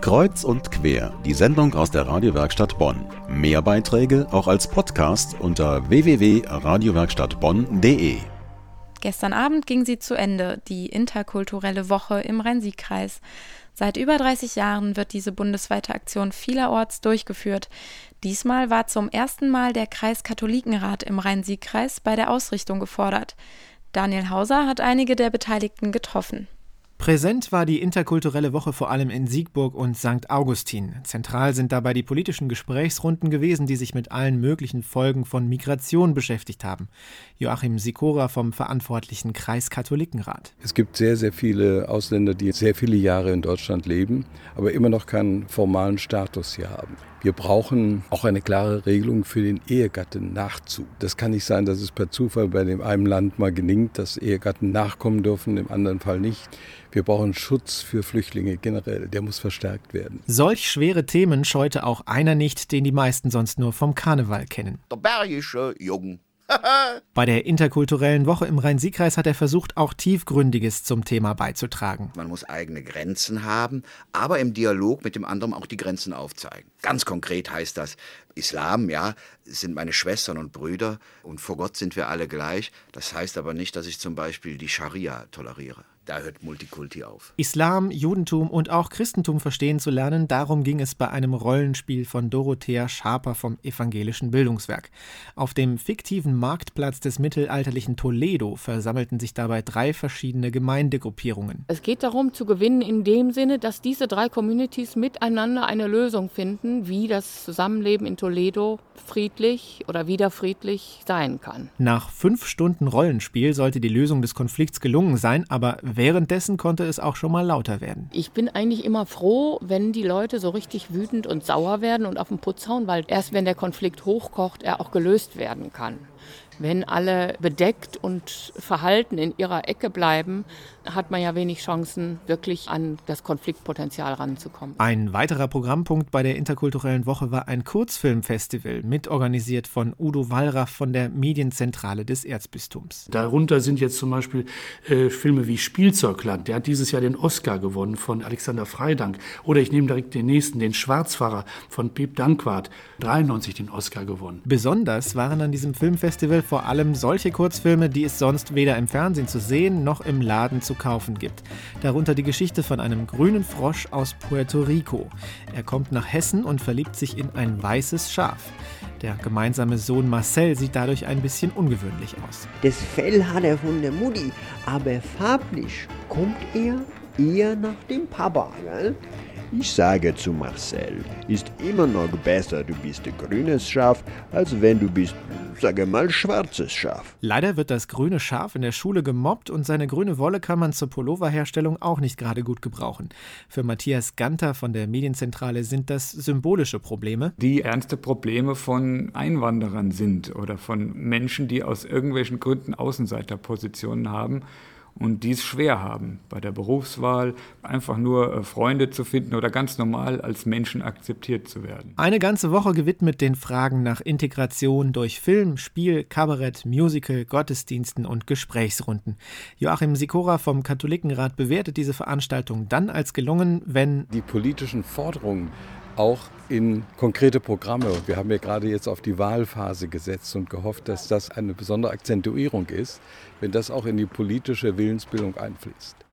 Kreuz und quer, die Sendung aus der Radiowerkstatt Bonn. Mehr Beiträge auch als Podcast unter www.radiowerkstattbonn.de. Gestern Abend ging sie zu Ende, die interkulturelle Woche im Rhein-Sieg-Kreis. Seit über 30 Jahren wird diese bundesweite Aktion vielerorts durchgeführt. Diesmal war zum ersten Mal der Kreiskatholikenrat im Rhein-Sieg-Kreis bei der Ausrichtung gefordert. Daniel Hauser hat einige der Beteiligten getroffen. Präsent war die interkulturelle Woche vor allem in Siegburg und St. Augustin. Zentral sind dabei die politischen Gesprächsrunden gewesen, die sich mit allen möglichen Folgen von Migration beschäftigt haben. Joachim Sikora vom verantwortlichen Kreiskatholikenrat. Es gibt sehr, sehr viele Ausländer, die sehr viele Jahre in Deutschland leben, aber immer noch keinen formalen Status hier haben. Wir brauchen auch eine klare Regelung für den Ehegattennachzug. Das kann nicht sein, dass es per Zufall bei dem einen Land mal gelingt, dass Ehegatten nachkommen dürfen, im anderen Fall nicht. Wir brauchen Schutz für Flüchtlinge generell. Der muss verstärkt werden. Solch schwere Themen scheute auch einer nicht, den die meisten sonst nur vom Karneval kennen. Der bergische Jungen. Bei der interkulturellen Woche im Rhein-Sieg-Kreis hat er versucht, auch Tiefgründiges zum Thema beizutragen. Man muss eigene Grenzen haben, aber im Dialog mit dem anderen auch die Grenzen aufzeigen. Ganz konkret heißt das, Islam, ja, sind meine Schwestern und Brüder und vor Gott sind wir alle gleich. Das heißt aber nicht, dass ich zum Beispiel die Scharia toleriere. Da hört Multikulti auf. Islam, Judentum und auch Christentum verstehen zu lernen, darum ging es bei einem Rollenspiel von Dorothea Schaper vom Evangelischen Bildungswerk. Auf dem fiktiven Marktplatz des mittelalterlichen Toledo versammelten sich dabei drei verschiedene Gemeindegruppierungen. Es geht darum zu gewinnen in dem Sinne, dass diese drei Communities miteinander eine Lösung finden, wie das Zusammenleben in Toledo friedlich oder wieder friedlich sein kann. Nach fünf Stunden Rollenspiel sollte die Lösung des Konflikts gelungen sein, aber währenddessen konnte es auch schon mal lauter werden. Ich bin eigentlich immer froh, wenn die Leute so richtig wütend und sauer werden und auf den Putz hauen, weil erst wenn der Konflikt hochkocht, er auch gelöst werden kann. Wenn alle bedeckt und verhalten in ihrer Ecke bleiben, hat man ja wenig Chancen, wirklich an das Konfliktpotenzial ranzukommen. Ein weiterer Programmpunkt bei der interkulturellen Woche war ein Kurzfilmfestival, mitorganisiert von Udo Wallraff von der Medienzentrale des Erzbistums. Darunter sind jetzt zum Beispiel äh, Filme wie Spielzeugland, der hat dieses Jahr den Oscar gewonnen von Alexander Freidank. Oder ich nehme direkt den nächsten, den Schwarzfahrer von Piep Dankwart, 93 den Oscar gewonnen. Besonders waren an diesem Filmfestival vor allem solche Kurzfilme, die es sonst weder im Fernsehen zu sehen noch im Laden zu kaufen gibt. Darunter die Geschichte von einem grünen Frosch aus Puerto Rico. Er kommt nach Hessen und verliebt sich in ein weißes Schaf. Der gemeinsame Sohn Marcel sieht dadurch ein bisschen ungewöhnlich aus. Das Fell hat er von der Mutti, aber farblich kommt er eher nach dem Papa. Gell? Ich sage zu Marcel, ist immer noch besser, du bist ein grünes Schaf, als wenn du bist, sage mal, schwarzes Schaf. Leider wird das grüne Schaf in der Schule gemobbt und seine grüne Wolle kann man zur Pulloverherstellung auch nicht gerade gut gebrauchen. Für Matthias Ganter von der Medienzentrale sind das symbolische Probleme. Die ernste Probleme von Einwanderern sind oder von Menschen, die aus irgendwelchen Gründen Außenseiterpositionen haben und dies schwer haben bei der Berufswahl, einfach nur äh, Freunde zu finden oder ganz normal als Menschen akzeptiert zu werden. Eine ganze Woche gewidmet den Fragen nach Integration durch Film, Spiel, Kabarett, Musical, Gottesdiensten und Gesprächsrunden. Joachim Sikora vom Katholikenrat bewertet diese Veranstaltung dann als gelungen, wenn die politischen Forderungen auch in konkrete Programme. Wir haben ja gerade jetzt auf die Wahlphase gesetzt und gehofft, dass das eine besondere Akzentuierung ist, wenn das auch in die politische Willensbildung einfließt.